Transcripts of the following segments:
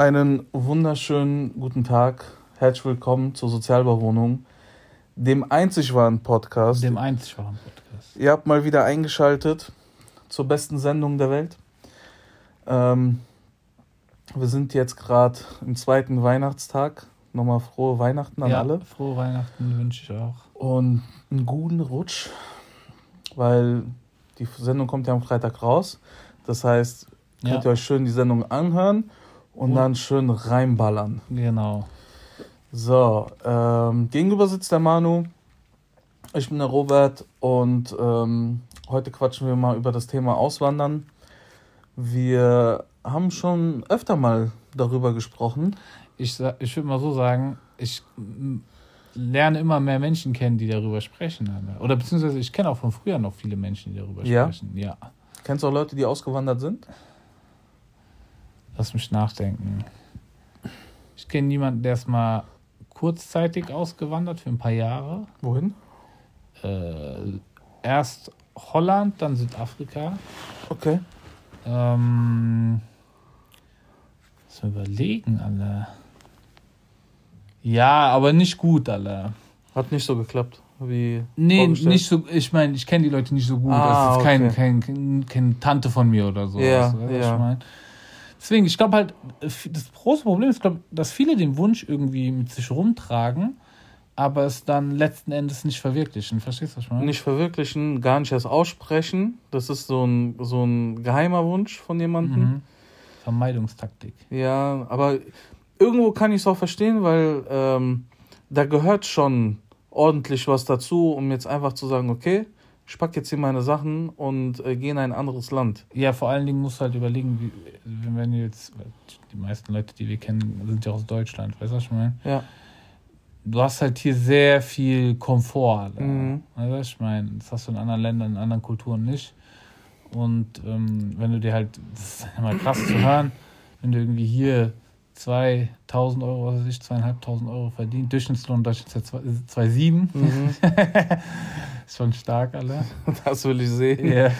Einen wunderschönen guten Tag. Herzlich willkommen zur Sozialbauwohnung, dem einzig wahren Podcast. Dem einzig wahren Podcast. Ihr habt mal wieder eingeschaltet zur besten Sendung der Welt. Ähm, wir sind jetzt gerade im zweiten Weihnachtstag. Nochmal frohe Weihnachten an ja, alle. Frohe Weihnachten wünsche ich auch. Und einen guten Rutsch, weil die Sendung kommt ja am Freitag raus. Das heißt, könnt Ja. ihr euch schön die Sendung anhören und Und- dann schön reinballern. Genau. So, ähm, gegenüber sitzt der Manu. Ich bin der Robert und ähm, heute quatschen wir mal über das Thema Auswandern. Wir haben schon öfter mal darüber gesprochen. Ich, ich würde mal so sagen, ich lerne immer mehr Menschen kennen, die darüber sprechen. Alter. Oder beziehungsweise ich kenne auch von früher noch viele Menschen, die darüber Ja? sprechen. Ja. Kennst du auch Leute, die ausgewandert sind? Lass mich nachdenken. Ich kenne niemanden, der ist mal kurzzeitig ausgewandert für ein paar Jahre. Wohin? Äh, erst Holland, dann Südafrika. Okay. Ähm, mal überlegen, alle. Ja, aber nicht gut, alle. Hat nicht so geklappt, wie. Nee, nicht so, ich meine, ich kenne die Leute nicht so gut. Ah, das ist kein, okay. kein, kein, keine Tante von mir oder so. Ja, weißt du, was ja. Ich mein? Deswegen, ich glaube halt, das große Problem ist, glaub, dass viele den Wunsch irgendwie mit sich rumtragen, aber es dann letzten Endes nicht verwirklichen. Verstehst du, was ich meine? Nicht verwirklichen, gar nicht erst aussprechen. Das ist so ein, so ein geheimer Wunsch von jemandem. Mhm. Vermeidungstaktik. Ja, aber irgendwo kann ich es auch verstehen, weil ähm, da gehört schon ordentlich was dazu, um jetzt einfach zu sagen, okay, ich pack jetzt hier meine Sachen und äh, gehe in ein anderes Land. Ja, vor allen Dingen musst du halt überlegen, wie, wenn wir jetzt, die meisten Leute, die wir kennen, sind ja aus Deutschland, weißt du, was ich meine? Ja. Du hast halt hier sehr viel Komfort. Mhm. Weißt du, was ich meine? Das hast du in anderen Ländern, in anderen Kulturen nicht. Und ähm, wenn du dir halt, das ist immer krass zu hören, wenn du irgendwie hier 2000 Euro, was weiß ich, zweieinhalbtausend Euro verdient, Durchschnittslohn in Deutschland ist ja 2,7. Mhm. ist schon stark, alle. Das will ich sehen. Ja.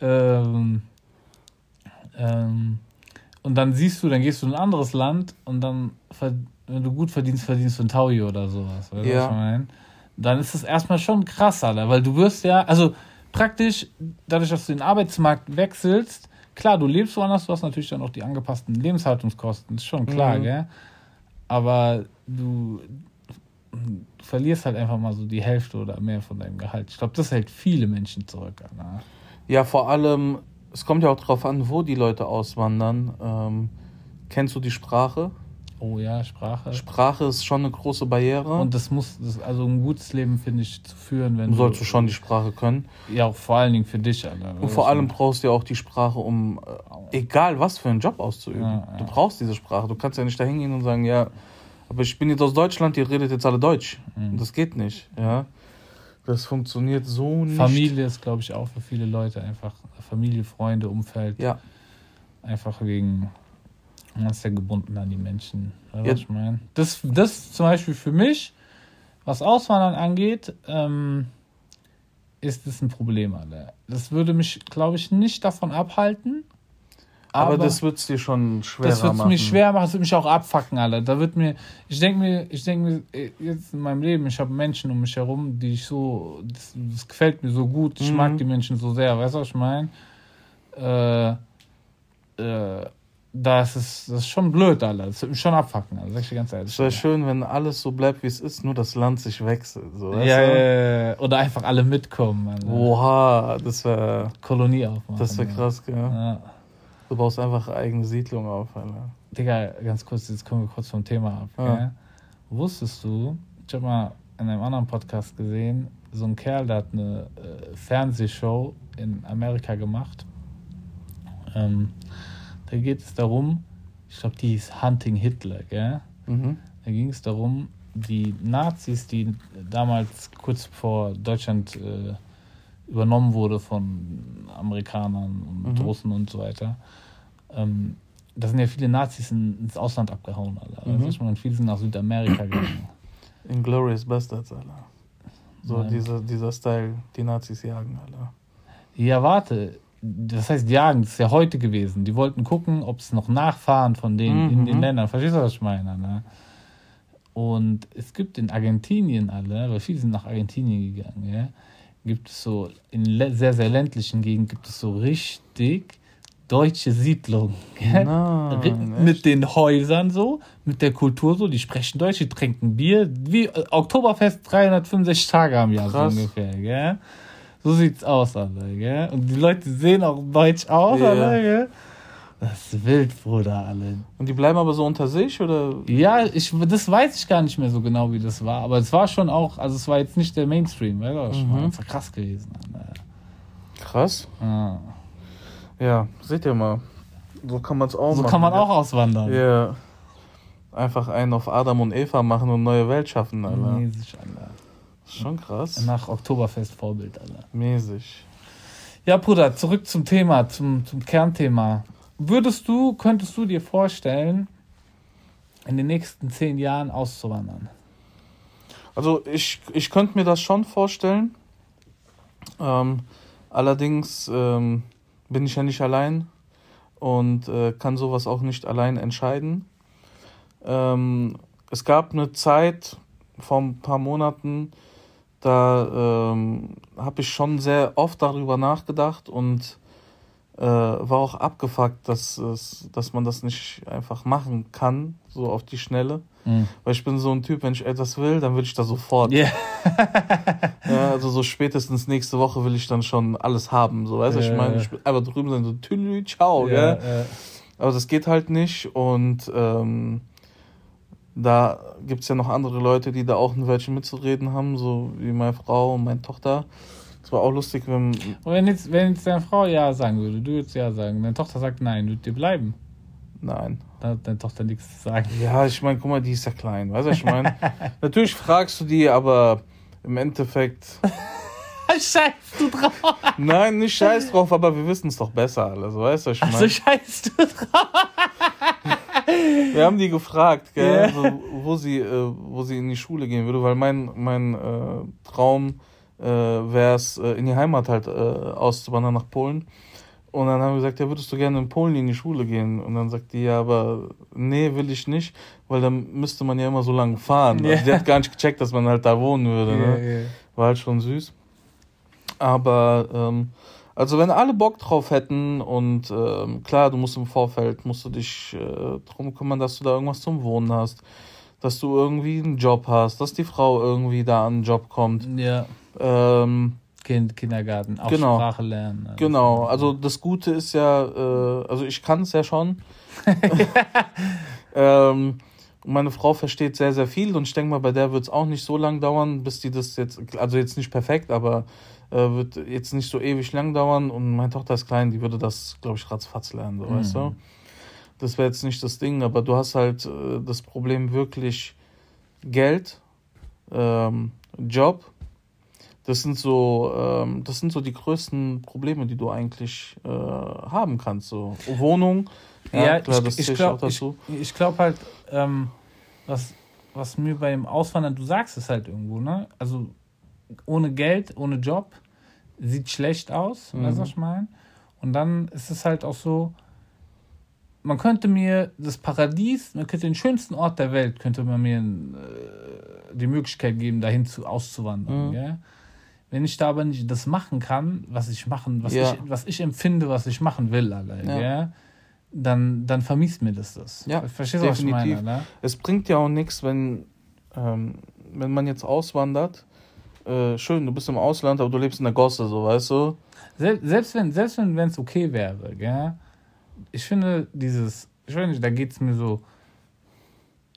ähm, ähm, und dann siehst du, dann gehst du in ein anderes Land und dann, wenn du gut verdienst, verdienst du ein Taui oder sowas. Weißt Ja. was ich meine? Dann ist es erstmal schon krass, Alter, weil du wirst ja, also praktisch, dadurch, dass du den Arbeitsmarkt wechselst, klar, du lebst woanders, du hast natürlich dann auch die angepassten Lebenshaltungskosten, ist schon klar, Mhm. gell? Aber du, verlierst halt einfach mal so die Hälfte oder mehr von deinem Gehalt. Ich glaube, das hält viele Menschen zurück, Alter. Ja, vor allem, es kommt ja auch drauf an, wo die Leute auswandern. Ähm, kennst du die Sprache? Oh ja, Sprache. Sprache ist schon eine große Barriere. Und das muss, das, also ein gutes Leben, finde ich, zu führen, wenn du sollst du schon die Sprache können. Ja, auch vor allen Dingen für dich, Alter. Und vor allem brauchst du ja auch die Sprache, um äh, egal was für einen Job auszuüben. Ja, ja. Du brauchst diese Sprache. Du kannst ja nicht da hingehen und sagen, ja, aber ich bin jetzt aus Deutschland, ihr redet jetzt alle Deutsch. Mhm. Das geht nicht, ja. Das funktioniert so nicht. Familie ist, glaube ich, auch für viele Leute einfach Familie, Freunde, Umfeld. Ja, Einfach wegen, man ist ja gebunden an die Menschen. Weißt Ja. ich meine? Das, das zum Beispiel für mich, was Auswandern angeht, ähm, ist das ein Problem, Alter. Das würde mich, glaube ich, nicht davon abhalten. aber, das wird es dir schon schwerer Das wird machen. mich schwer machen, das wird mich auch abfacken, Alter. Da wird mir, ich denke mir, ich denke mir, äh, jetzt in meinem Leben, ich habe Menschen um mich herum, die ich so, das, das gefällt mir so gut, ich Mhm. mag die Menschen so sehr, weißt du, was ich meine? Äh, äh, das ist, das ist schon blöd, Alter. Das wird mich schon abfacken, Alter. Sag ich dir ganz ehrlich. Es wäre schön, wenn alles so bleibt, wie es ist, nur das Land sich wechselt. So, ja, ja, ja, oder einfach alle mitkommen, Alter. Oha, das wäre Kolonie aufmachen. das wär krass, gell? Ja. Du baust einfach eigene Siedlung auf, Alter. Digga, ganz kurz, jetzt kommen wir kurz vom Thema ab. Ja. Gell? Wusstest du, ich habe mal in einem anderen Podcast gesehen, so ein Kerl, der hat eine äh, Fernsehshow in Amerika gemacht. Ähm, da geht es darum, ich glaube, die hieß Hunting Hitler, gell? Mhm. Da ging es darum, die Nazis, die damals kurz bevor Deutschland äh, übernommen wurde von Amerikanern und Mhm. Russen und so weiter, ähm, da sind ja viele Nazis in, ins Ausland abgehauen, Alter. Mhm. Meine, viele sind nach Südamerika gegangen. Inglourious Bastards, Alter. So Nein. dieser, dieser Style, die Nazis jagen, Alter. Ja, warte. Das heißt jagen, das ist ja heute gewesen. Die wollten gucken, ob es noch Nachfahren von denen in den Mhm. Ländern, verstehst du, was ich meine? Ne? Und es gibt in Argentinien alle, weil viele sind nach Argentinien gegangen, ja, gibt es so, in sehr, sehr ländlichen Gegenden gibt es so richtig deutsche Siedlungen. Ri- mit den Häusern so, mit der Kultur so, die sprechen Deutsch, die trinken Bier, wie äh, Oktoberfest 365 Tage am Jahr Krass. so ungefähr, gell? So sieht's aus, Alter, gell? Und die Leute sehen auch deutsch aus, Ja. Alter, gell? Das ist wild, Bruder, alle. Und die bleiben aber so unter sich oder? Ja, ich, das weiß ich gar nicht mehr so genau, wie das war. Aber es war schon auch, also es war jetzt nicht der Mainstream, weißt du? Mhm. Das war krass gewesen. Alter. Krass. Ja. Ja, seht ihr mal. So kann man es auch So machen. kann man ja. auch auswandern. Ja. Einfach einen auf Adam und Eva machen und neue Welt schaffen, Alter. Mäßig, Alter. Schon krass. Nach Oktoberfest Vorbild, Alter. Mäßig. Ja, Bruder, zurück zum Thema, zum, zum Kernthema. Würdest du, könntest du dir vorstellen, in den nächsten zehn Jahren auszuwandern? Also ich, ich könnte mir das schon vorstellen. Ähm, allerdings ähm, bin ich ja nicht allein und äh, kann sowas auch nicht allein entscheiden. Ähm, es gab eine Zeit vor ein paar Monaten, da ähm, habe ich schon sehr oft darüber nachgedacht und äh, war auch abgefuckt, dass, dass man das nicht einfach machen kann, so auf die Schnelle. Mhm. Weil ich bin so ein Typ, wenn ich etwas will, dann will ich das sofort. Ja. Ja, also so spätestens nächste Woche will ich dann schon alles haben. So, weißt du, Ja, ich meine, ich will einfach drüben sein, so tülü, ciao, ja, gell? Aber das geht halt nicht und ähm, da gibt es ja noch andere Leute, die da auch ein Wörtchen mitzureden haben, so wie meine Frau und meine Tochter. Es war auch lustig, wenn. Und wenn jetzt, wenn jetzt deine Frau Ja sagen würde, du würdest Ja sagen, deine Tochter sagt Nein, würdet ihr bleiben? Nein. Dann hat deine Tochter nichts zu sagen. Ja, ich meine, guck mal, die ist ja klein, weißt du, was ich meine? Natürlich fragst du die, aber im Endeffekt. Scheiß du drauf! Nein, nicht scheiß drauf, aber wir wissen es doch besser alles, weißt du, was ich meine? Also scheiß du drauf! Wir haben die gefragt, gell, Ja. so, wo, sie, äh, wo sie in die Schule gehen würde, weil mein, mein äh, Traum äh, wäre es, äh, in die Heimat halt äh, auszuwandern nach Polen. Und dann haben wir gesagt, ja, würdest du gerne in Polen in die Schule gehen? Und dann sagt die, ja, aber nee, will ich nicht, weil dann müsste man ja immer so lange fahren. Ja. Also die hat gar nicht gecheckt, dass man halt da wohnen würde. Ne? War halt schon süß. Aber ähm, also wenn alle Bock drauf hätten und ähm, klar, du musst im Vorfeld, musst du dich äh, drum kümmern, dass du da irgendwas zum Wohnen hast, dass du irgendwie einen Job hast, dass die Frau irgendwie da an einen Job kommt. Ja, Ähm, kind, Kindergarten, auch Genau. Sprache lernen. alles. genau, also das Gute ist ja, äh, also ich kann es ja schon. ähm, meine Frau versteht sehr, sehr viel und ich denke mal, bei der wird es auch nicht so lang dauern, bis die das jetzt, also jetzt nicht perfekt, aber äh, wird jetzt nicht so ewig lang dauern und meine Tochter ist klein, die würde das, glaube ich, ratzfatz lernen, so, weißt du? Das wäre jetzt nicht das Ding, aber du hast halt äh, das Problem wirklich Geld, ähm, Job. Das sind so, ähm, das sind so die größten Probleme, die du eigentlich äh, haben kannst. So Wohnung, ja, klar, das ich, zähle ich glaube ich, ich glaub halt, ähm, was, was mir beim Auswandern, du sagst es halt irgendwo, ne? Also ohne Geld, ohne Job, sieht schlecht aus, Mhm. weißt du, was ich meine? Und dann ist es halt auch so, man könnte mir das Paradies, man könnte den schönsten Ort der Welt, könnte man mir äh, die Möglichkeit geben, dahin zu auszuwandern, Mhm. Wenn ich da aber nicht das machen kann, was ich machen, was, Ja. ich, was ich empfinde, was ich machen will, Alter, Ja. gell? dann, dann vermisst mir das das. Ja, Verstehst du, was ich meine? Ne? Es bringt ja auch nichts, wenn, ähm, wenn man jetzt auswandert. Äh, schön, du bist im Ausland, aber du lebst in der Gosse, so weißt du. Sel selbst wenn selbst wenn es okay wäre, gell? ich finde dieses, ich weiß nicht, da geht es mir so,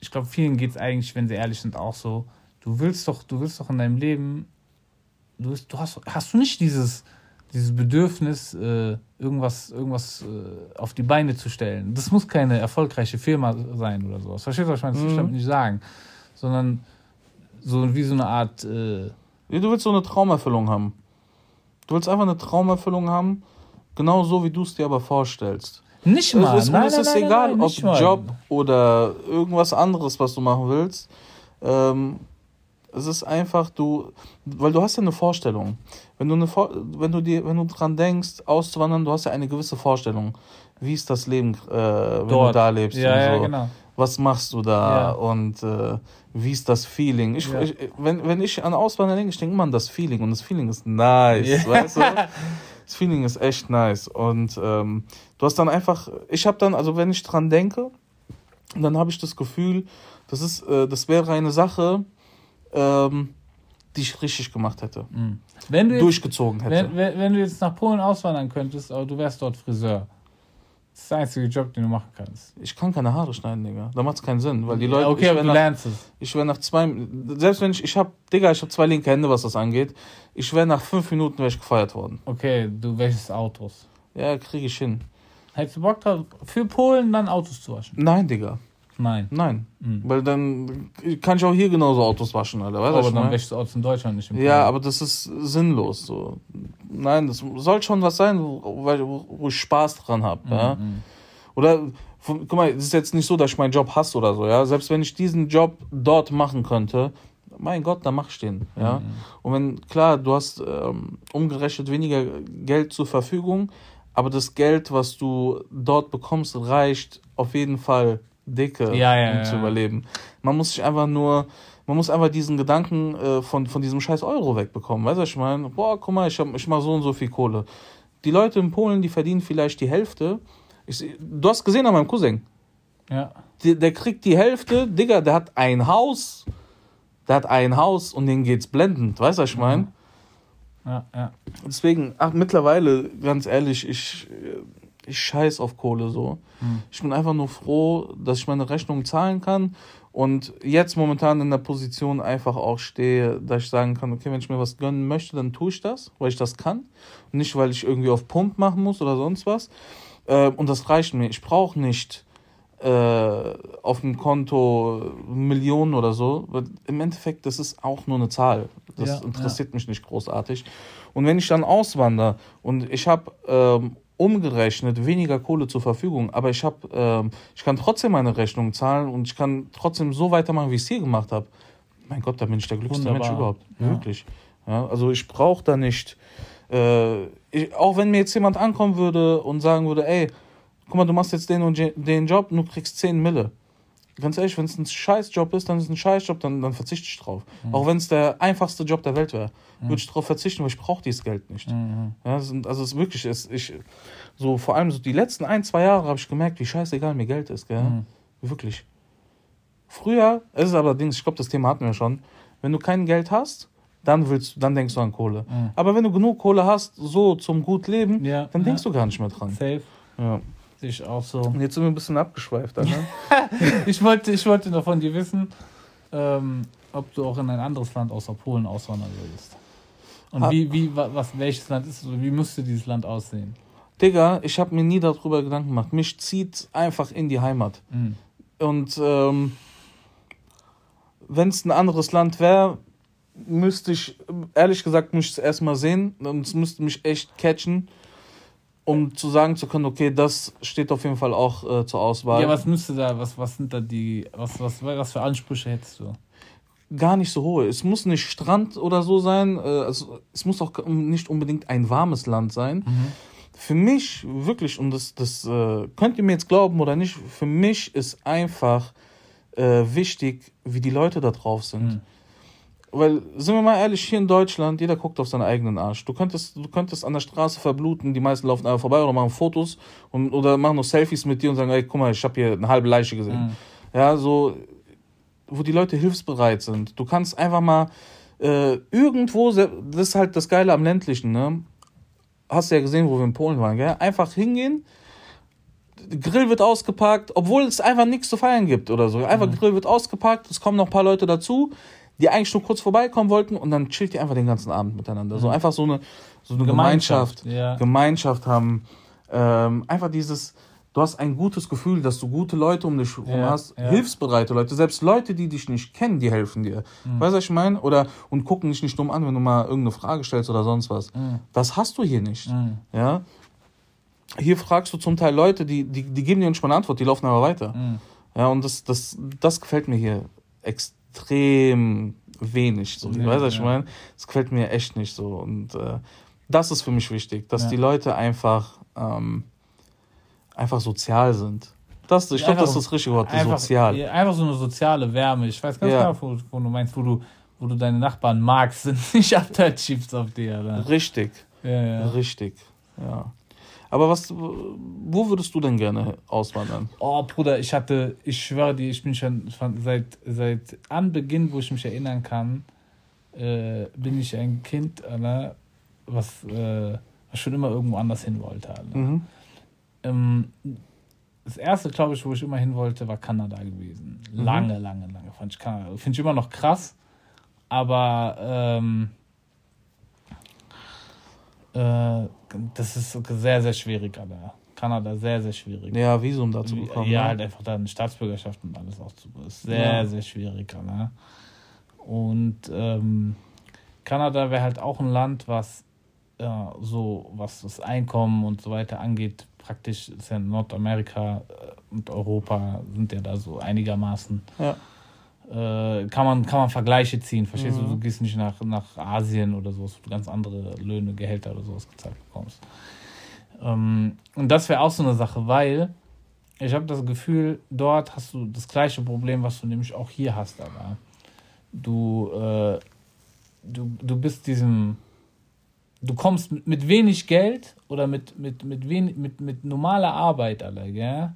ich glaube, vielen geht es eigentlich, wenn sie ehrlich sind, auch so, du willst doch, du willst doch in deinem Leben, du, willst, du hast, hast du nicht dieses, dieses Bedürfnis, äh, irgendwas, irgendwas äh, auf die Beine zu stellen. Das muss keine erfolgreiche Firma sein oder sowas. Verstehst du, was ich meine? Das will ich Mhm. damit nicht sagen. Sondern so wie so eine Art, äh, Du willst so eine Traumerfüllung haben. Du willst einfach eine Traumerfüllung haben, genau so, wie du es dir aber vorstellst. nicht Es mal. ist, nein, es nein, ist nein, egal, nein, ob nicht mal. Job oder irgendwas anderes, was du machen willst. Ähm, es ist einfach, du, weil du hast ja eine Vorstellung. wenn du, eine, wenn du, dir, wenn du dran denkst, auszuwandern, du hast ja eine gewisse Vorstellung. Wie ist das Leben, äh, wenn Dort. du da lebst? Ja, und so. ja, genau. Was machst du da? Ja. Und äh, wie ist das Feeling? Ich, ja. ich, wenn, wenn ich an Auswandern denke, ich denke immer an das Feeling. Und das Feeling ist nice, ja. weißt du? Das Feeling ist echt nice. Und ähm, du hast dann einfach, ich habe dann, also wenn ich dran denke, dann habe ich das Gefühl, das, ist, äh, das wäre eine Sache, ähm, die ich richtig gemacht hätte. Mhm. Wenn du durchgezogen jetzt, hätte. Wenn, wenn, du jetzt nach Polen auswandern könntest, aber du wärst dort Friseur. Das ist der einzige Job, den du machen kannst. Ich kann keine Haare schneiden, Digga. Da macht es keinen Sinn, weil die Leute. Ja, okay, aber du nach, lernst es. Ich wäre nach zwei. Selbst wenn ich. Ich hab, Digga, ich habe zwei linke Hände, was das angeht. Ich wäre nach fünf Minuten ich gefeiert worden. Okay, du wäschst Autos. Ja, kriege ich hin. Hättest du Bock drauf, für Polen dann Autos zu waschen? Nein, Digga. Nein. Nein. Mhm. Weil dann kann ich auch hier genauso Autos waschen, Alter. Weißt aber dann wäschst du Autos in Deutschland nicht im Ja, aber das ist sinnlos. So. Nein, das soll schon was sein, wo, wo ich Spaß dran habe. Mhm. Ja? Hm. Oder, guck mal, es ist jetzt nicht so, dass ich meinen Job hasse oder so. ja. Selbst wenn ich diesen Job dort machen könnte, mein Gott, dann mach ich den. Ja? Mhm. Und wenn, klar, du hast ähm, umgerechnet weniger Geld zur Verfügung, aber das Geld, was du dort bekommst, reicht auf jeden Fall dicke, ja, ja, um zu überleben. Man muss sich einfach nur, man muss einfach diesen Gedanken äh, von, von diesem scheiß Euro wegbekommen. Weißt du, was ich meine? Boah, guck mal, ich, hab, ich mach so und so viel Kohle. Die Leute in Polen, die verdienen vielleicht die Hälfte. Ich, du hast gesehen an meinem Cousin. Ja. Der, der kriegt die Hälfte, Digga, der hat ein Haus. Der hat ein Haus und denen geht's blendend. Weißt du, was ich meine? Ja, ja. Deswegen, ach, mittlerweile, ganz ehrlich, ich, ich scheiß auf Kohle so. Mhm. Ich bin einfach nur froh, dass ich meine Rechnung zahlen kann und jetzt momentan in der Position einfach auch stehe, dass ich sagen kann, okay, wenn ich mir was gönnen möchte, dann tue ich das, weil ich das kann. Und nicht, weil ich irgendwie auf Pump machen muss oder sonst was. Äh, und das reicht mir. Ich brauche nicht äh, auf dem Konto Millionen oder so. Weil Im Endeffekt, das ist auch nur eine Zahl. Das ja, interessiert ja. mich nicht großartig. Und wenn ich dann auswandere und ich habe ähm, umgerechnet weniger Kohle zur Verfügung, aber ich habe, ähm, ich kann trotzdem meine Rechnung zahlen und ich kann trotzdem so weitermachen, wie ich es hier gemacht habe. Mein Gott, da bin ich der glücklichste Wunderbar. Mensch überhaupt. Ja. Wirklich. Ja, also ich brauche da nicht, äh, ich, auch wenn mir jetzt jemand ankommen würde und sagen würde, ey, guck mal, du machst jetzt den und den Job und du kriegst 10 Mille ganz ehrlich, wenn es ein Scheißjob ist, dann ist es ein Scheißjob, dann, dann verzichte ich drauf. Mhm. Auch wenn es der einfachste Job der Welt wäre, mhm. würde ich darauf verzichten, weil ich brauche dieses Geld nicht. Mhm. Ja, also es ist wirklich, es, ich, so vor allem so die letzten ein, zwei Jahre habe ich gemerkt, wie scheißegal mir Geld ist, gell? Mhm. Wirklich. Früher, es ist allerdings, ich glaube, das Thema hatten wir schon, wenn du kein Geld hast, dann willst dann denkst du an Kohle. Mhm. Aber wenn du genug Kohle hast, so zum gut leben, ja. dann denkst ja. du gar nicht mehr dran. Safe. Ja. Sehe ich auch so. Und jetzt sind wir ein bisschen abgeschweift, ne? ich, wollte, ich wollte noch von dir wissen, ähm, ob du auch in ein anderes Land außer Polen auswandern würdest. Und wie, wie, was, welches Land ist es oder wie müsste dieses Land aussehen? Digga, ich habe mir nie darüber Gedanken gemacht. Mich zieht einfach in die Heimat. Mhm. Und ähm, wenn es ein anderes Land wäre, müsste ich, ehrlich gesagt, müsste ich es erstmal sehen. Und es müsste mich echt catchen um zu sagen zu können, okay, das steht auf jeden Fall auch äh, zur Auswahl. Ja, was müsste da, was, was sind da die, was, was, was für Ansprüche hättest du? Gar nicht so hohe. Es muss nicht Strand oder so sein, äh, also, es muss auch nicht unbedingt ein warmes Land sein. Mhm. Für mich wirklich, und das, das äh, könnt ihr mir jetzt glauben oder nicht, für mich ist einfach äh, wichtig, wie die Leute da drauf sind. Mhm. Weil, sind wir mal ehrlich, hier in Deutschland, jeder guckt auf seinen eigenen Arsch. Du könntest, du könntest an der Straße verbluten, die meisten laufen einfach vorbei oder machen Fotos und, oder machen noch Selfies mit dir und sagen, ey, guck mal, ich habe hier eine halbe Leiche gesehen. Mhm. Ja, so, wo die Leute hilfsbereit sind. Du kannst einfach mal äh, irgendwo, das ist halt das Geile am ländlichen, ne? Hast du ja gesehen, wo wir in Polen waren, gell? Einfach hingehen, Grill wird ausgepackt, obwohl es einfach nichts zu feiern gibt oder so. Einfach mhm. Grill wird ausgepackt, es kommen noch ein paar Leute dazu die eigentlich nur kurz vorbeikommen wollten und dann chillt die einfach den ganzen Abend miteinander. Mhm. So einfach so eine, so eine Gemeinschaft, Gemeinschaft, ja. Gemeinschaft haben. Ähm, einfach dieses, du hast ein gutes Gefühl, dass du gute Leute um dich herum ja, hast, ja. hilfsbereite Leute, selbst Leute, die dich nicht kennen, die helfen dir. Mhm. Weißt du, was ich meine? Oder und gucken dich nicht dumm an, wenn du mal irgendeine Frage stellst oder sonst was. Mhm. Das hast du hier nicht. Mhm. Ja. Hier fragst du zum Teil Leute, die, die, die geben dir nicht mal eine Antwort, die laufen aber weiter. Mhm. Ja, und das, das, das gefällt mir hier extrem extrem wenig. So, Ja, weißt du, was ich ja. meine? Das gefällt mir echt nicht so. Und äh, das ist für mich wichtig, dass Ja. die Leute einfach, ähm, einfach sozial sind. Das, ich glaube, das ist das richtige Wort, einfach, sozial. ja, Einfach so eine soziale Wärme. Ich weiß ganz Ja. genau, wo, wo du meinst, wo du, wo du deine Nachbarn magst, sind nicht Abteilchiefs auf dir. Oder? Richtig, Ja, ja. richtig, ja. Aber was, wo würdest du denn gerne auswandern? Oh, Bruder, ich hatte, ich schwöre dir, ich bin schon seit, seit Anbeginn, wo ich mich erinnern kann, äh, bin ich ein Kind, Alter, was, äh, was schon immer irgendwo anders hin wollte. Mhm. Ähm, das erste, glaube ich, wo ich immer hin wollte, war Kanada gewesen. Mhm. Lange, lange, lange fand ich Kanada. Finde ich immer noch krass, aber ähm, äh, das ist sehr, sehr schwierig, Alter. Kanada sehr, sehr schwierig. Ja, Visum dazu bekommen. Ja, ne? halt einfach da eine Staatsbürgerschaft und alles auch zu. Ist sehr, Ja. sehr schwierig, ne? Und ähm, Kanada wäre halt auch ein Land, was ja, so, was das Einkommen und so weiter angeht, praktisch ist ja Nordamerika äh, und Europa sind ja da so einigermaßen. Ja. Äh, kann, man, kann man Vergleiche ziehen, verstehst du? Mhm. Du gehst nicht nach, nach Asien oder sowas, wo du ganz andere Löhne, Gehälter oder sowas gezahlt bekommst. Ähm, und das wäre auch so eine Sache, weil ich habe das Gefühl, dort hast du das gleiche Problem, was du nämlich auch hier hast, aber du, äh, du, du bist diesem, du kommst mit, wenig Geld oder mit, mit, mit, wenig, mit, mit normaler Arbeit, Alter, gell?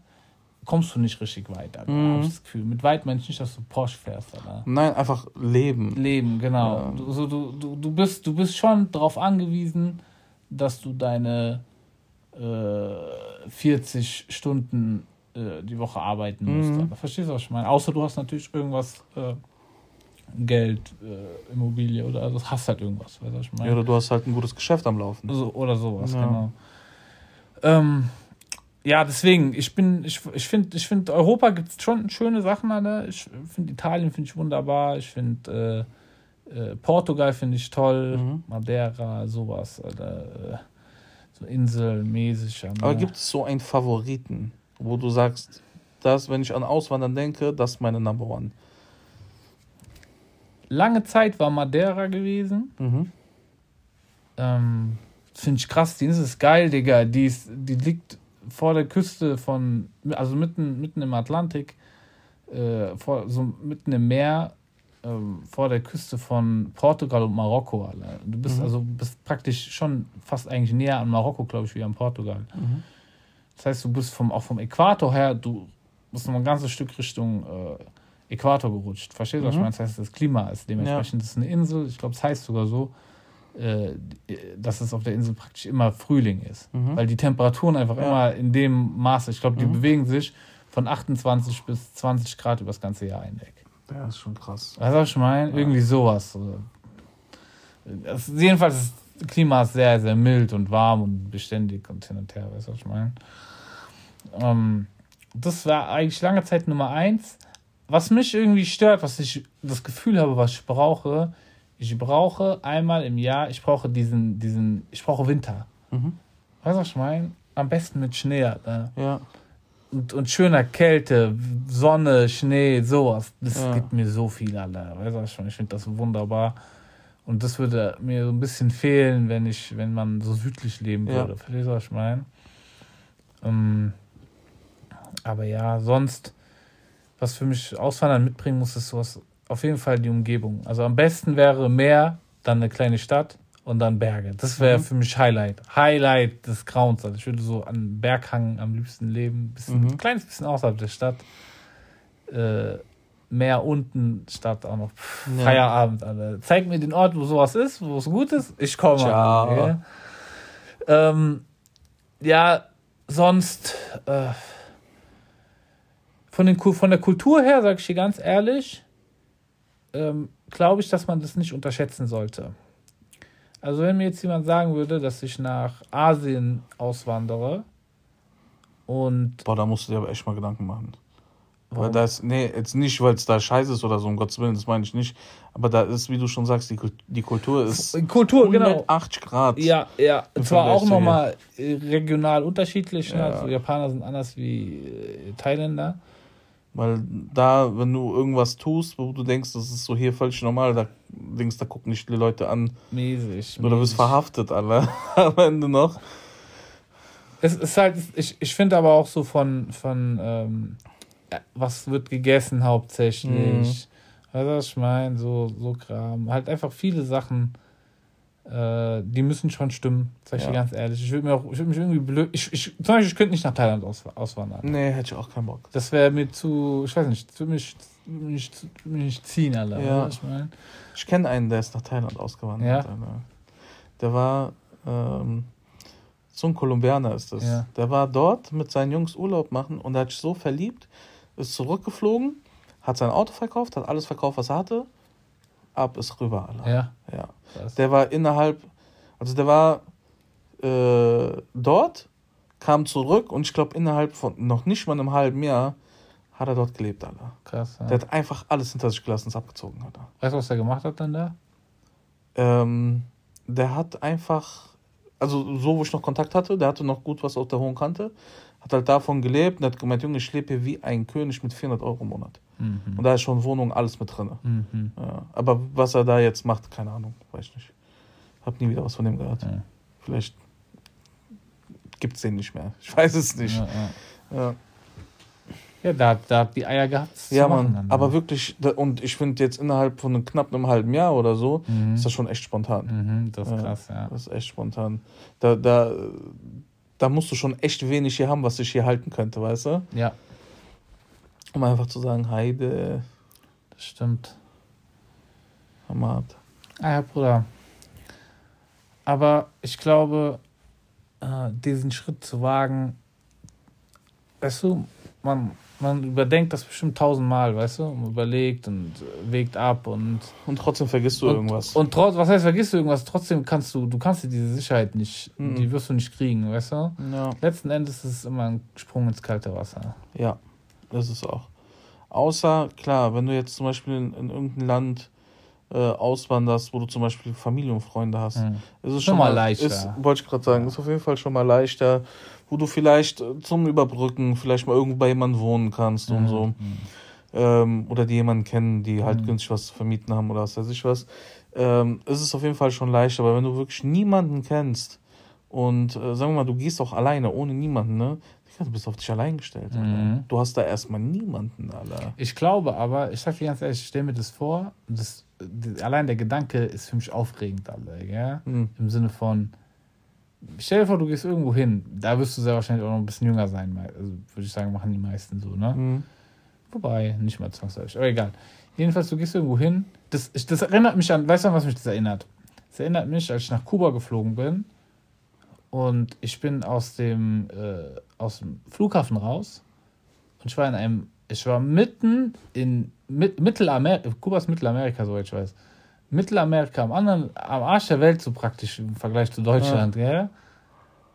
Kommst du nicht richtig weit, Alter, Mhm. hab ich das Gefühl. Mit weit meine ich nicht, dass du Porsche fährst, Alter. Nein, einfach leben. Leben, genau. Ja. Du, so, du, du, du, bist, du bist schon darauf angewiesen, dass du deine äh, 40 Stunden äh, die Woche arbeiten musst. Mhm. Verstehst du, was ich meine? Außer du hast natürlich irgendwas, äh, Geld, äh, Immobilie oder also hast halt irgendwas, weißt du, was ich meine? Ja, oder du hast halt ein gutes Geschäft am Laufen. So, oder sowas, Ja. genau. Ähm, ja, deswegen, ich bin, ich, ich finde, ich find, Europa gibt es schon schöne Sachen, Alter. Ich finde Italien finde ich wunderbar. Ich finde äh, äh, Portugal finde ich toll. Mhm. Madeira, sowas, Alter. So inselmäßig. Aber gibt es so einen Favoriten, wo du sagst, das, wenn ich an Auswandern denke, das ist meine Number One? Lange Zeit war Madeira gewesen. Mhm. Ähm, Finde ich krass, die Insel ist geil, Digga. Die, ist, die liegt vor der Küste von, also mitten, mitten im Atlantik, äh, vor, so mitten im Meer, ähm, vor der Küste von Portugal und Marokko. Alter. Du bist Mhm. also bist praktisch schon fast eigentlich näher an Marokko, glaube ich, wie an Portugal. Mhm. Das heißt, du bist vom, auch vom Äquator her, du bist noch ein ganzes Stück Richtung äh, Äquator gerutscht. Verstehst du, was ich Mhm. meine? Das heißt, das Klima ist dementsprechend, das ist eine Insel, ich glaube, es heißt sogar so, äh, dass es auf der Insel praktisch immer Frühling ist. Mhm. Weil die Temperaturen einfach Ja. immer in dem Maße, ich glaube, die Mhm. bewegen sich von 28 bis 20 Grad über das ganze Jahr hinweg. Ja, ist schon krass. Weißt du, was ich meine? Ja. Irgendwie sowas. so. Das, jedenfalls ist das Klima ist sehr, sehr mild und warm und beständig und hin und her, weißt du, was ich meine? Ähm, das war eigentlich lange Zeit Nummer eins. Was mich irgendwie stört, was ich das Gefühl habe, was ich brauche, ich brauche einmal im Jahr, ich brauche diesen, diesen, ich brauche Winter. Mhm. Weißt du, was ich meine? Am besten mit Schnee, Alter. Ja. Und, und schöner Kälte, Sonne, Schnee, sowas. Das Ja. gibt mir so viel, Alter. Weißt du, was ich meine? Ich finde das wunderbar. Und das würde mir so ein bisschen fehlen, wenn ich, wenn man so südlich leben Ja. würde. Verstehst du, was ich meine? Ähm, aber ja, sonst, was für mich Auswandern mitbringen muss, ist sowas, auf jeden Fall die Umgebung. Also am besten wäre Meer, dann eine kleine Stadt und dann Berge. Das wäre Mhm. für mich Highlight. Highlight des Grauens. Also ich würde so an Berghang am liebsten leben. Bisschen, Mhm. Ein kleines bisschen außerhalb der Stadt. Äh, Meer unten, Stadt auch noch. Pff, Ja. Feierabend, Alter. Zeig mir den Ort, wo sowas ist, wo es gut ist. Ich komme. Ciao. Gell? Ähm, ja, sonst äh, von, den, von der Kultur her, sage ich dir ganz ehrlich, ähm, glaube ich, dass man das nicht unterschätzen sollte. Also wenn mir jetzt jemand sagen würde, dass ich nach Asien auswandere und Boah, da musst du dir aber echt mal Gedanken machen. Weil Warum? das, nee, jetzt nicht, weil es da scheiße ist oder so, um Gottes Willen, das meine ich nicht. Aber da ist, wie du schon sagst, die, die Kultur ist Kultur, genau. 180 Grad. Ja, ja. Zwar auch zu Weil da, wenn du irgendwas tust, wo du denkst, das ist so hier völlig normal, da denkst, da gucken nicht die Leute an. Mäßig. Oder bist verhaftet, alle am Ende noch. Es ist halt, ich, ich finde aber auch so von, von ähm, was wird gegessen hauptsächlich. Mhm. Weißt du, was ich meine? So, so Kram. Halt einfach viele Sachen äh, die müssen schon stimmen, sag ich ja. dir ganz ehrlich. Ich würde mir auch, ich würde mich irgendwie blöd. Ich, ich, zum Beispiel, ich könnte nicht nach Thailand aus, auswandern. Nee, hätte ich auch keinen Bock. Das wäre mir zu, ich weiß nicht, würde mich, mich, mich ziehen, Alter. Ja. Ich, mein. ich kenne einen, der ist nach Thailand ausgewandert. Ja. Der war, ähm, so ein Kolumbianer ist das. Ja. Der war dort mit seinen Jungs Urlaub machen und er hat sich so verliebt, ist zurückgeflogen, hat sein Auto verkauft, hat alles verkauft, was er hatte ab ist rüber, Alter. Ja. Ja. Der war innerhalb, also der war äh, dort, kam zurück und ich glaube innerhalb von noch nicht mal einem halben Jahr hat er dort gelebt, Alter. Krass. Ja. Der hat einfach alles hinter sich gelassen, ist abgezogen, Alter. Weißt du, was der gemacht hat dann da? Ähm, der hat einfach, also so, wo ich noch Kontakt hatte, der hatte noch gut was auf der hohen Kante, hat halt davon gelebt und hat gemeint, Junge, ich lebe hier wie ein König mit 400 Euro im Monat. Mhm. Und da ist schon Wohnung, alles mit drin. Mhm. Ja, aber was er da jetzt macht, keine Ahnung, weiß ich nicht. Hab nie wieder was von dem gehört. Ja. Vielleicht gibt es den nicht mehr. Ich weiß es nicht. Ja, ja. da, da hat die Eier gehabt. Ja, Mann. Dann, aber wirklich, und ich finde jetzt innerhalb von einem, knapp einem halben Jahr oder so, mhm. ist das schon echt spontan. Mhm, das ist krass, ja. Das ist echt spontan. Da, da, da musst du schon echt wenig hier haben, was dich hier halten könnte, weißt du? Ja. Um einfach zu sagen, Heide. Das stimmt. Hamad. Ah ja, Bruder. Aber ich glaube, äh, diesen Schritt zu wagen, weißt du, man, man überdenkt das bestimmt tausendmal, weißt du, man überlegt und wägt ab und. Und trotzdem vergisst du und, irgendwas. Und trotz, was heißt, vergisst du irgendwas? Trotzdem kannst du, du kannst dir diese Sicherheit nicht, mhm. die wirst du nicht kriegen, weißt du? Ja. Letzten Endes ist es immer ein Sprung ins kalte Wasser. Ja, das ist auch. Außer, klar, wenn du jetzt zum Beispiel in, in irgendein Land äh, auswanderst, wo du zum Beispiel Familie und Freunde hast, mhm. ist es schon, schon mal leichter. Ist, wollte ich gerade sagen, ist auf jeden Fall schon mal leichter, wo du vielleicht äh, zum Überbrücken vielleicht mal irgendwo bei jemandem wohnen kannst mhm. und so. Mhm. Ähm, oder die jemanden kennen, die halt mhm. günstig was zu vermieten haben oder was weiß ich was. Ähm, ist es auf jeden Fall schon leichter, aber wenn du wirklich niemanden kennst und äh, sagen wir mal, du gehst auch alleine, ohne niemanden, ne? Du bist auf dich allein gestellt. Mhm. Du hast da erstmal niemanden, Alter. Ich glaube aber, ich sag dir ganz ehrlich, ich stelle mir das vor, das, allein der Gedanke ist für mich aufregend, Alter, ja? Mhm. Im Sinne von, stell dir vor, du gehst irgendwo hin, da wirst du sehr wahrscheinlich auch noch ein bisschen jünger sein, also würde ich sagen, machen die meisten so, ne? Mhm. Wobei, nicht mal zwangsläufig, aber egal. Jedenfalls, du gehst irgendwo hin, das, das erinnert mich an, weißt du, an was mich das erinnert? Das erinnert mich, als ich nach Kuba geflogen bin und ich bin aus dem, äh, aus dem Flughafen raus und ich war in einem, ich war mitten in mit, Mittelamerika, Kuba ist Mittelamerika, soweit ich weiß. Mittelamerika, am anderen, am Arsch der Welt so praktisch im Vergleich zu Deutschland, ja.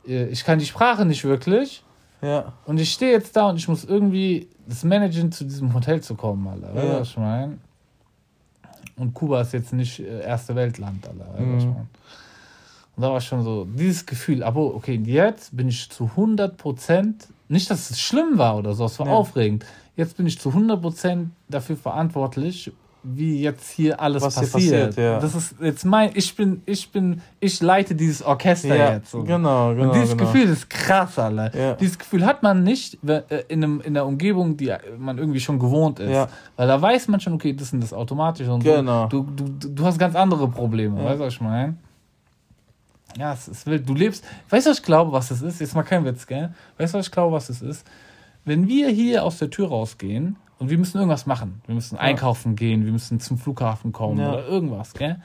gell? Äh, ich kann die Sprache nicht wirklich. Ja. Und ich stehe jetzt da und ich muss irgendwie das managen, zu diesem Hotel zu kommen, Alter. Ja. Weißt du, was ich meine? Und Kuba ist jetzt nicht äh, erste Weltland, Alter. Weißt du, was ich mhm. Und da war schon so dieses Gefühl, aber okay, jetzt bin ich zu 100 Prozent, nicht, dass es schlimm war oder so, es war ja. aufregend. Jetzt bin ich zu 100 Prozent dafür verantwortlich, wie jetzt hier alles Was passiert. Hier passiert ja. Das ist jetzt mein, ich bin, ich bin, ich leite dieses Orchester ja, jetzt. So. Genau, genau. Und dieses genau. Gefühl ist krass, Alter. Ja. Dieses Gefühl hat man nicht äh, in, einem, in einer Umgebung, die man irgendwie schon gewohnt ist. Ja. Weil da weiß man schon, okay, das sind das automatisch und genau. so. Du, du, du hast ganz andere Probleme, weißt du, was ich meine? Ja, es ist wild. Du lebst. Weißt du, was ich glaube, was es ist? Jetzt mal kein Witz, gell? Weißt du, was ich glaube, was es ist? Wenn wir hier aus der Tür rausgehen und wir müssen irgendwas machen, wir müssen ja. einkaufen gehen, wir müssen zum Flughafen kommen ja. oder irgendwas, gell?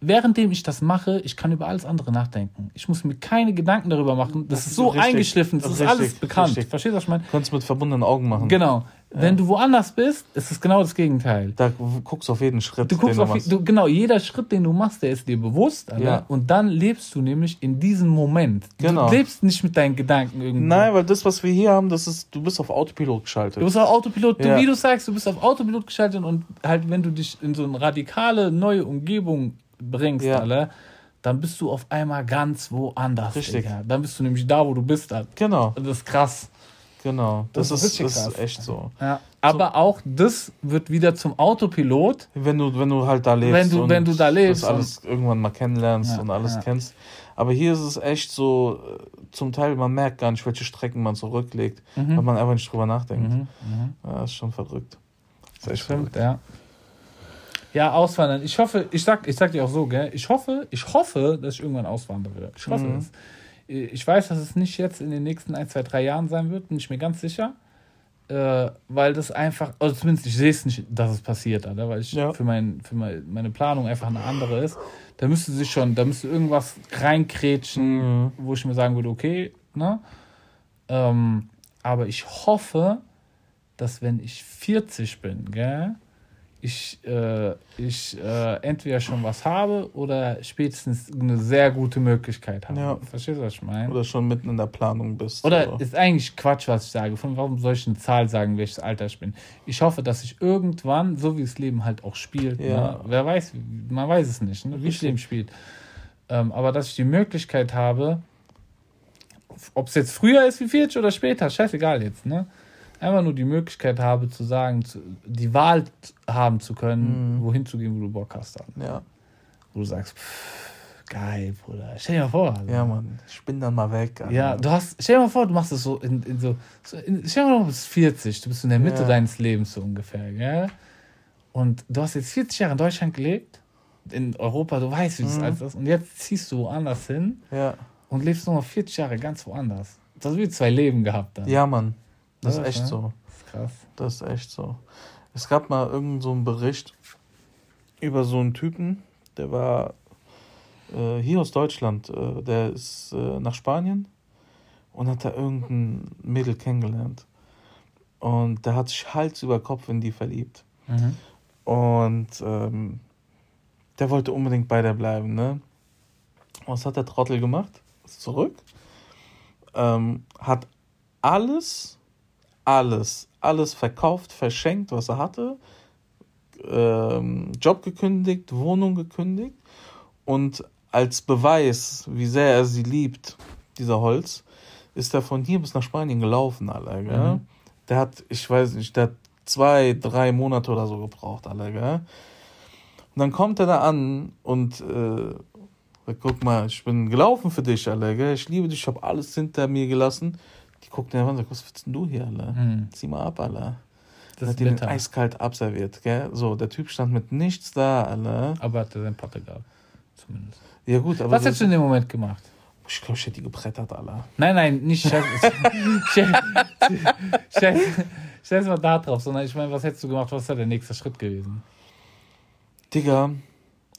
währenddem ich das mache, ich kann über alles andere nachdenken. Ich muss mir keine Gedanken darüber machen. Das, das ist so richtig, eingeschliffen, das, das ist richtig, alles bekannt. Richtig. Verstehst du, was ich meine? Du kannst mit verbundenen Augen machen. Genau. Wenn du woanders bist, ist es genau das Gegenteil. Da guckst du auf jeden Schritt. Du guckst auf, du, genau, jeder Schritt, den du machst, der ist dir bewusst. Alter, ja. Und dann lebst du nämlich in diesem Moment. Genau. Du lebst nicht mit deinen Gedanken irgendwie. Nein, weil das, was wir hier haben, das ist, du bist auf Autopilot geschaltet. Du bist auf Autopilot, ja. du, wie du sagst, du bist auf Autopilot geschaltet und halt, wenn du dich in so eine radikale neue Umgebung bringst, ja. alle, dann bist du auf einmal ganz woanders. Richtig. Digga. Dann bist du nämlich da, wo du bist. Alter. Genau. Das ist krass. Genau, das, Das ist, das ist krass. echt so. Ja. Aber auch das wird wieder zum Autopilot. Wenn du, wenn du halt da lebst. Wenn du- und wenn du da lebst Das alles irgendwann mal kennenlernst Ja, und alles ja. kennst. Aber hier ist es echt so, äh, zum Teil, man merkt gar nicht, welche Strecken man zurücklegt, weil man einfach nicht drüber nachdenkt. Mhm, mhm. Ja, ist schon verrückt. Ist echt Stimmt, verrückt. ja. Ja, auswandern. Ich hoffe, ich sag, ich sag dir auch so, gell? Ich hoffe, ich hoffe, dass ich irgendwann auswandere. Ich hoffe Mhm. es. Ich weiß, dass es nicht jetzt in den nächsten ein, zwei, drei Jahren sein wird, bin ich mir ganz sicher. Äh, weil das einfach, also zumindest ich sehe es nicht, dass es passiert, Alter, weil ich Ja. für, mein, für mein, meine Planung einfach eine andere ist. Da müsste sich schon, da müsste irgendwas reinkrätschen, Mhm. wo ich mir sagen würde, okay, ne? Ähm, aber ich hoffe, dass wenn ich 40 bin, gell, ich, äh, ich äh, entweder schon was habe oder spätestens eine sehr gute Möglichkeit habe. Ja. Verstehst du, was ich meine? Oder schon mitten in der Planung bist. Oder so. ist eigentlich Quatsch, was ich sage. Von warum soll ich eine Zahl sagen, welches Alter ich bin? Ich hoffe, dass ich irgendwann, so wie das Leben halt auch spielt, Ja. ne? wer weiß, man weiß es nicht, ne? wie das. Leben spielt. Ähm, aber dass ich die Möglichkeit habe, ob es jetzt früher ist wie 40 oder später, scheißegal jetzt, ne? Einfach nur die Möglichkeit habe zu sagen, zu, die Wahl haben zu können, Mhm. wohin zu gehen, wo du Bock hast. Dann. ja. Wo du sagst, pff, geil, Bruder. Stell dir mal vor. Alter. ja, Mann. Ich bin dann mal weg. Alter. Ja, du hast, stell dir mal vor, du machst es so in, in so, in, stell dir mal vor, du bist 40, du bist in der Mitte Ja. deines Lebens so ungefähr, gell? Und du hast jetzt 40 Jahre in Deutschland gelebt, in Europa, du weißt, wie das Mhm. alles ist, und jetzt ziehst du woanders hin Ja. und lebst nochmal 40 Jahre ganz woanders. Das wie zwei Leben gehabt dann. ja, Mann. Das ist echt ja. so. Das ist krass. Das ist echt so. Es gab mal irgendeinen so einen Bericht über so einen Typen, der war äh, hier aus Deutschland, äh, der ist äh, nach Spanien und hat da irgendein Mädel kennengelernt. Und der hat sich Hals über Kopf in die verliebt. Mhm. Und ähm, der wollte unbedingt bei der bleiben, ne? Was hat der Trottel gemacht? Ist zurück. Ähm, hat alles, alles, alles verkauft, verschenkt, was er hatte. Ähm, Job gekündigt, Wohnung gekündigt. Und als Beweis, wie sehr er sie liebt, dieser Holz, ist er von hier bis nach Spanien gelaufen, Alter, gell? Mhm. Der hat, ich weiß nicht, der hat zwei, drei Monate oder so gebraucht, Alter, gell? Und dann kommt er da an und äh, sagt, guck mal, ich bin gelaufen für dich, Alter, gell? Ich liebe dich, ich habe alles hinter mir gelassen. Die guckt ihn an und sagt, was willst denn du hier, Alter? Mhm. Zieh mal ab, Alter. Das hat ihn eiskalt abserviert, gell? So, der Typ stand mit nichts da, Alter. Aber hat er seinen Patte gehabt. Zumindest. Ja gut, aber Was hättest du in dem Moment gemacht? ich glaube, ich hätte die gebrettert, Alter. Nein, nein, nicht scheiß, scheiß, scheiß, scheiß mal da drauf, sondern ich meine, was hättest du gemacht, was wäre der nächste Schritt gewesen? Digga,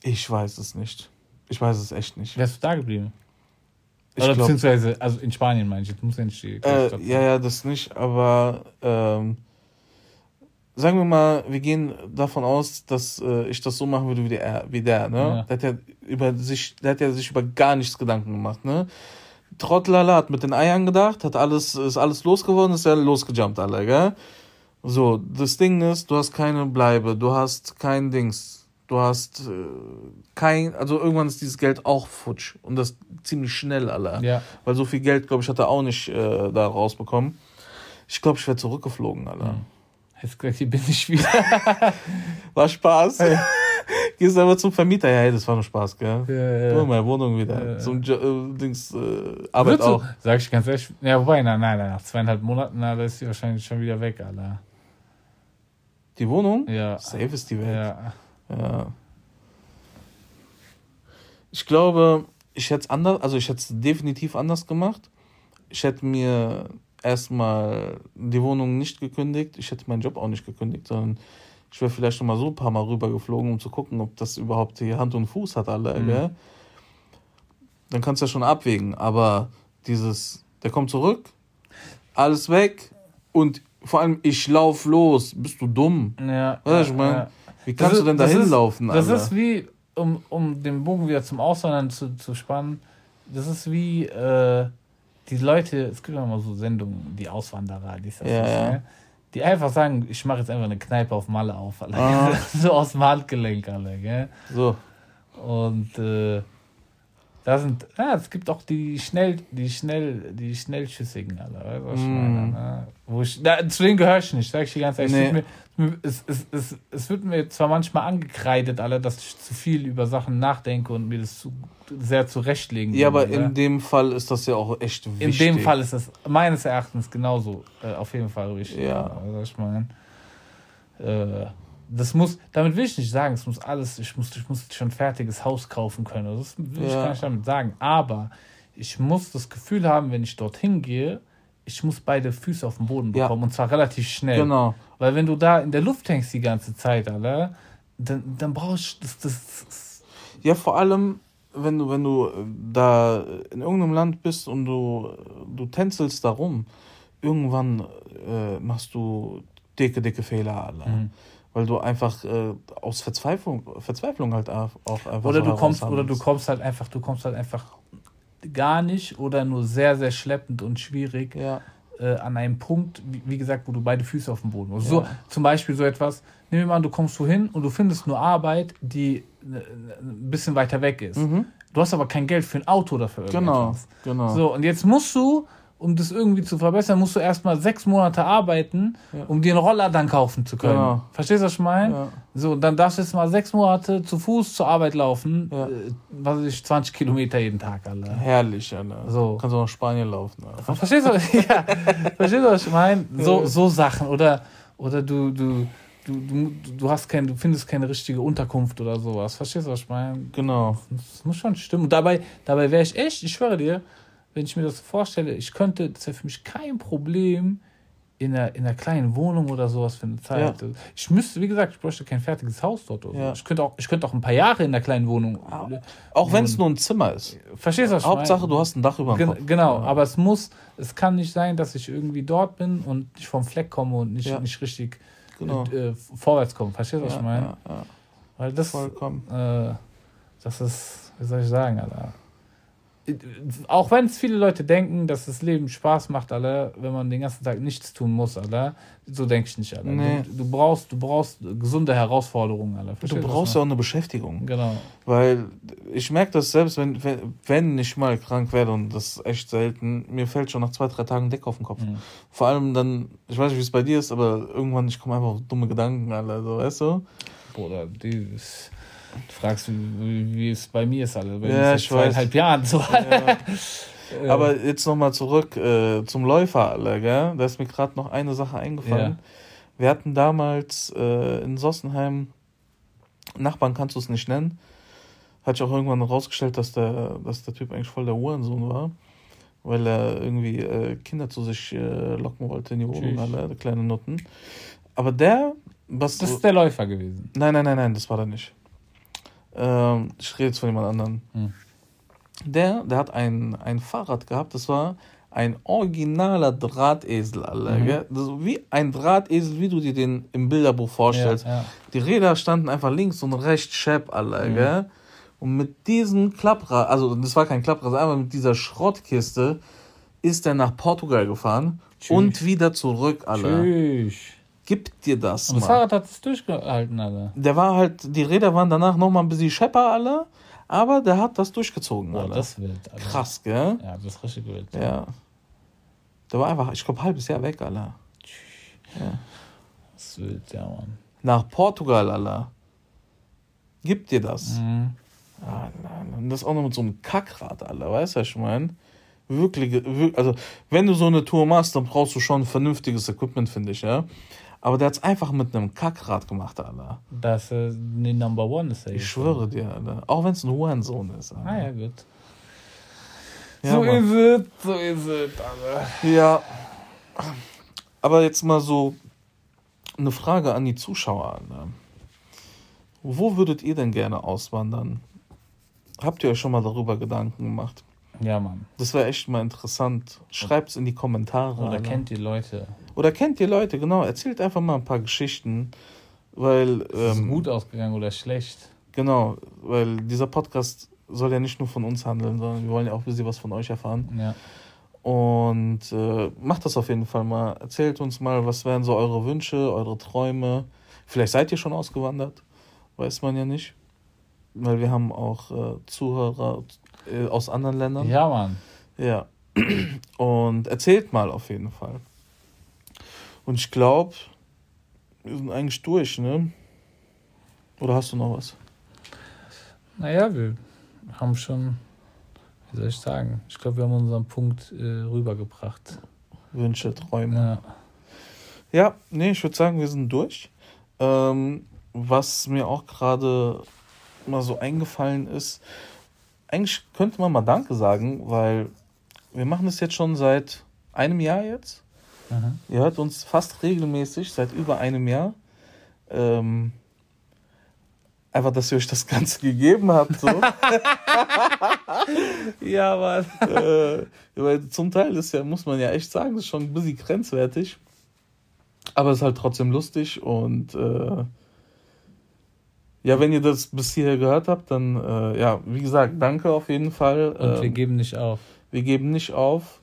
ich weiß es nicht. Ich weiß es echt nicht. Wärst du da geblieben? Ich Oder glaub, beziehungsweise, also in Spanien meine ich, jetzt muss ja nicht die äh, ja, ja, das nicht, aber ähm, sagen wir mal, wir gehen davon aus, dass äh, ich das so machen würde wie der, wie der ne? Ja. Der hat ja über sich, der hat ja sich über gar nichts Gedanken gemacht, ne? Trottelala hat mit den Eiern gedacht, hat alles, ist alles losgeworden, ist ja losgejumpt, alle, gell? So, das Ding ist, du hast keine Bleibe, du hast kein Dings, du hast äh, kein, also irgendwann ist dieses Geld auch futsch und das ziemlich schnell, alle. Ja, Weil so viel Geld, glaube ich, hat er auch nicht äh, da rausbekommen. Ich glaube, ich wäre zurückgeflogen, Alter. Mhm. hättest gesagt, hier bin ich wieder. War Spaß. Gehst aber zum Vermieter. Ja, hey, das war nur Spaß, gell? Ja, Du in meine Wohnung wieder. Ja. Zum jo äh, Dings, äh, Arbeit Würdest du- auch. Sag ich ganz ehrlich, ja, wobei, nein, nein, nein, nach zweieinhalb Monaten, na, da ist sie wahrscheinlich schon wieder weg, Alter. Die Wohnung? Ja. Safe ist die weg. Ja. Ja. Ich glaube, ich hätte es anders, also ich hätte es definitiv anders gemacht. Ich hätte mir erstmal die Wohnung nicht gekündigt. Ich hätte meinen Job auch nicht gekündigt, sondern ich wäre vielleicht noch mal so ein paar Mal rübergeflogen, um zu gucken, ob das überhaupt hier Hand und Fuß hat, alle, Mhm. gell? Dann kannst du ja schon abwägen. Aber dieses, der kommt zurück, alles weg und vor allem ich lauf los. Bist du dumm? Ja. Weißt du, ich mein, ja. Wie kannst ist- du denn das dahin ist- laufen, Das Alter? ist wie, um, um den Bogen wieder zum Auswandern zu, zu spannen, das ist wie äh, die Leute, es gibt ja immer so Sendungen, die Auswanderer, die, Ja, das, ja. ne? die einfach sagen, ich mache jetzt einfach eine Kneipe auf Malle auf, Alter. Ah. so aus dem Handgelenk, alle, gell? So. Und äh, Da sind, ja, es gibt auch die schnell, die schnell, die schnellschüssigen, alle, weißt du, was ich meine, ne? Wo ich, da, zu denen gehöre ich nicht, sag ich dir ganz ehrlich. Nee. Wird mir, es, es, es, es wird mir zwar manchmal angekreidet, alle, dass ich zu viel über Sachen nachdenke und mir das zu, sehr zurechtlegen Ja, aber ne? in dem Fall ist das ja auch echt In wichtig. dem Fall ist es meines Erachtens genauso äh, auf jeden Fall richtig. Ja. Also ich meine, äh, das muss, damit will ich nicht sagen, es muss alles, ich muss, ich muss schon ein fertiges Haus kaufen können. Das will ich Ja. gar nicht damit sagen. Aber ich muss das Gefühl haben, wenn ich dorthin gehe, ich muss beide Füße auf den Boden Ja. bekommen und zwar relativ schnell. Genau. Weil wenn du da in der Luft hängst die ganze Zeit, Alter, dann, dann brauchst du das, das, Ja, vor allem, wenn du, wenn du äh, da in irgendeinem Land bist und du, du tänzelst da rum, irgendwann äh, machst du dicke, dicke Fehler, alle. Mhm. Weil du einfach äh, aus Verzweiflung, Verzweiflung halt auch einfach Oder du kommst, oder du kommst halt einfach, du kommst halt einfach gar nicht oder nur sehr, sehr schleppend und schwierig Ja, äh, an einem Punkt, wie, wie gesagt, wo du beide Füße auf dem Boden hast. Ja. So, zum Beispiel so etwas, nehmen wir mal an, du kommst wohin und du findest nur Arbeit, die äh, ein bisschen weiter weg ist. mhm. Du hast aber kein Geld für ein Auto dafür. genau, genau. So, und jetzt musst du, um das irgendwie zu verbessern, musst du erstmal sechs Monate arbeiten, Ja. um dir einen Roller dann kaufen zu können. Genau. Verstehst du, was ich meine? Ja. So, dann darfst du jetzt mal sechs Monate zu Fuß zur Arbeit laufen, Ja. äh, was weiß ich, 20 Kilometer jeden Tag, Alter. Herrlich, Alter. So. Kannst du nach Spanien laufen. Alter. Verstehst du, ja, verstehst du, was ich meine? So, so Sachen. Oder, oder du, du, du, du, du hast kein, du findest keine richtige Unterkunft oder sowas. Verstehst du, was ich meine? Genau. Das muss schon stimmen. Und dabei, dabei wäre ich echt, ich schwöre dir, wenn ich mir das vorstelle, ich könnte, das wäre für mich kein Problem, in einer, in einer kleinen Wohnung oder sowas für eine Zeit. Ich müsste, wie gesagt, ich bräuchte kein fertiges Haus dort. Oder Ja. so. ich, könnte auch, ich könnte auch ein paar Jahre in einer kleinen Wohnung. Auch wenn es nur ein Zimmer ist. Verstehst du, was Hauptsache, meine? du hast ein Dach über dem Kopf. Gen genau, aber es muss, es kann nicht sein, dass ich irgendwie dort bin und nicht vom Fleck komme und nicht, Ja. nicht richtig Genau. äh, vorwärts komme. Verstehst du, was Ja, ich meine? ja, ja. Weil das, Vollkommen. äh, das ist, wie soll ich sagen, Alter. Auch wenn es viele Leute denken, dass das Leben Spaß macht, Alter, wenn man den ganzen Tag nichts tun muss, Alter, so denke ich nicht, Alter. Nee. Du, du, brauchst, du brauchst gesunde Herausforderungen, Alter. Du brauchst ja auch eine Beschäftigung. Genau. Weil ich merke das selbst, wenn, wenn, ich mal krank werde, und das ist echt selten, mir fällt schon nach zwei, drei Tagen Deck auf den Kopf. Mhm. Vor allem dann, ich weiß nicht, wie es bei dir ist, aber irgendwann, ich komme einfach auf dumme Gedanken, Alter, so, weißt du? Bruder, die, du fragst, wie, wie es bei mir ist, Alter. Bei Ja, mir ist ich zweieinhalb Jahren so. Ja. Aber jetzt nochmal zurück äh, zum Läufer, Alter, gell? Da ist mir gerade noch eine Sache eingefallen. Wir hatten damals äh, in Sossenheim, Nachbarn kannst du es nicht nennen, hat sich auch irgendwann rausgestellt, dass der, dass der Typ eigentlich voll der Uhrensohn war, weil er irgendwie äh, Kinder zu sich äh, locken wollte in die Wohnung, alle, kleine Nutten. Aber der, was. das ist der Läufer gewesen. nein, nein, nein, nein, das war der nicht. Ähm, ich rede jetzt von jemand anderem. Hm. Der, der hat ein, ein Fahrrad gehabt, das war ein originaler Drahtesel, Alter, Mhm. Das wie ein Drahtesel, wie du dir den im Bilderbuch vorstellst. Ja, ja. Die Räder standen einfach links und rechts schepp, Alter, Mhm. gell? Und mit diesem Klapprad, also das war kein Klapprad, aber mit dieser Schrottkiste ist er nach Portugal gefahren Tschüss. und wieder zurück, Alter. Tschüss. Gib dir das Und das mal. Fahrrad hat es durchgehalten, Alter. Der war halt, die Räder waren danach nochmal ein bisschen schepper, Alter, aber der hat das durchgezogen, Boah, Alter. das ist wild, Alter. Krass, gell? Ja, das ist richtig wild. Ja. Der war einfach, ich glaube, halbes Jahr weg, Alter. Das ist wild, ja, Mann. Nach Portugal, Alter. Gib dir das. Mhm. Ah, nein, und das auch noch mit so einem Kackrad, Alter, weißt du, was ich meine? Wirklich, wirklich, also, wenn du so eine Tour machst, dann brauchst du schon vernünftiges Equipment, finde ich, ja. Aber der hat es einfach mit einem Kackrad gemacht, Alter. Das ist die Number One ist er Ich schwöre dir, Alter. Auch wenn es ein Hurensohn ist. Alter. Ah ja, gut. Ja, so ist es, so ist es, Alter. Ja. Aber jetzt mal so eine Frage an die Zuschauer. Ne? Wo würdet ihr denn gerne auswandern? Habt ihr euch schon mal darüber Gedanken gemacht? Ja, Mann. Das wäre echt mal interessant. Schreibt es in die Kommentare. Oder Alter. kennt ihr Leute? Oder kennt ihr Leute, genau. Erzählt einfach mal ein paar Geschichten. Weil, Ist es ähm, gut ausgegangen oder schlecht? genau, weil dieser Podcast soll ja nicht nur von uns handeln, sondern wir wollen ja auch ein bisschen was von euch erfahren. Ja. Und äh, macht das auf jeden Fall mal. Erzählt uns mal, was wären so eure Wünsche, eure Träume. Vielleicht seid ihr schon ausgewandert, weiß man ja nicht. Weil wir haben auch äh, Zuhörer äh, aus anderen Ländern. Ja, Mann. Ja. Und erzählt mal auf jeden Fall. Und ich glaube, wir sind eigentlich durch, ne? Oder hast du noch was? Naja, wir haben schon, wie soll ich sagen, ich glaube, wir haben unseren Punkt äh, rübergebracht. Wünsche, Träume. Ja, ja nee, ich würde sagen, wir sind durch. Ähm, was mir auch gerade mal so eingefallen ist, eigentlich könnte man mal Danke sagen, weil wir machen das jetzt schon seit einem Jahr jetzt. Mhm. Ihr hört uns fast regelmäßig, seit über einem Jahr. Ähm, einfach, dass ihr euch das Ganze gegeben habt. So. ja, Mann. äh, weil zum Teil ist ja, muss man ja echt sagen, das ist schon ein bisschen grenzwertig. Aber es ist halt trotzdem lustig und äh, ja, wenn ihr das bis hierher gehört habt, dann äh, ja, wie gesagt, danke auf jeden Fall. Und ähm, wir geben nicht auf. Wir geben nicht auf.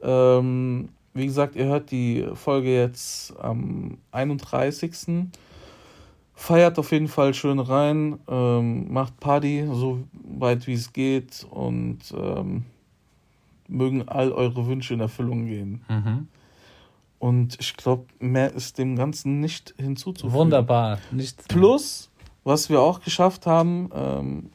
Ähm, wie gesagt, ihr hört die Folge jetzt am 31. Feiert auf jeden Fall schön rein, ähm, macht Party, so weit wie es geht und ähm, mögen all eure Wünsche in Erfüllung gehen. Mhm. Und ich glaube, mehr ist dem Ganzen nicht hinzuzufügen. Wunderbar. Nichts Plus, was wir auch geschafft haben, ähm,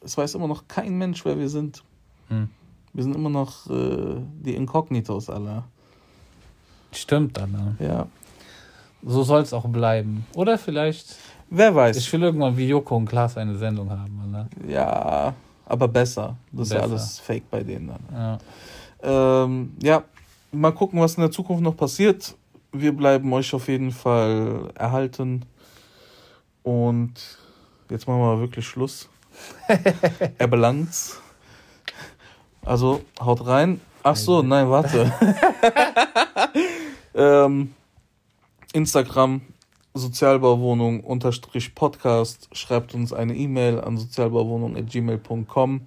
es weiß immer noch kein Mensch, wer wir sind. Mhm. Wir sind immer noch äh, die Inkognitos aller. Stimmt, Anna. Ja. So soll es auch bleiben. Oder vielleicht. Wer weiß. Ich will irgendwann wie Joko und Klaas eine Sendung haben, Anna. Ja, aber besser. Das besser. ist ja alles fake bei denen dann. Ja. Ähm, ja, mal gucken, was in der Zukunft noch passiert. Wir bleiben euch auf jeden Fall erhalten. Und jetzt machen wir wirklich Schluss. er belangt. Also haut rein. Ach so, nein, warte. ähm, Instagram Sozialbauwohnung unterstrich Podcast. Schreibt uns eine E-Mail an sozialbauwohnung.gmail.com.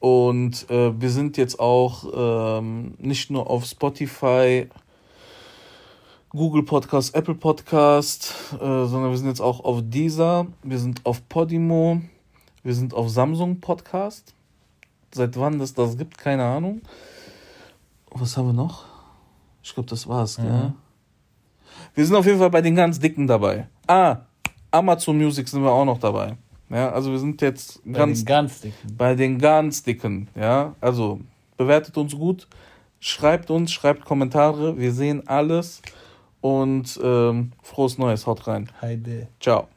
Und äh, wir sind jetzt auch ähm, nicht nur auf Spotify, Google Podcast, Apple Podcast, äh, sondern wir sind jetzt auch auf Deezer, wir sind auf Podimo, wir sind auf Samsung Podcast. Seit wann das das gibt, keine Ahnung. Was haben wir noch? Ich glaube, das war's, mhm. gell? Wir sind auf jeden Fall bei den ganz Dicken dabei. Ah, Amazon Music sind wir auch noch dabei. Ja, also wir sind jetzt bei ganz, den ganz Dicken. Bei den ganz Dicken, ja. Also bewertet uns gut, schreibt uns, schreibt Kommentare, wir sehen alles und ähm, frohes Neues, haut rein. Heide. Ciao.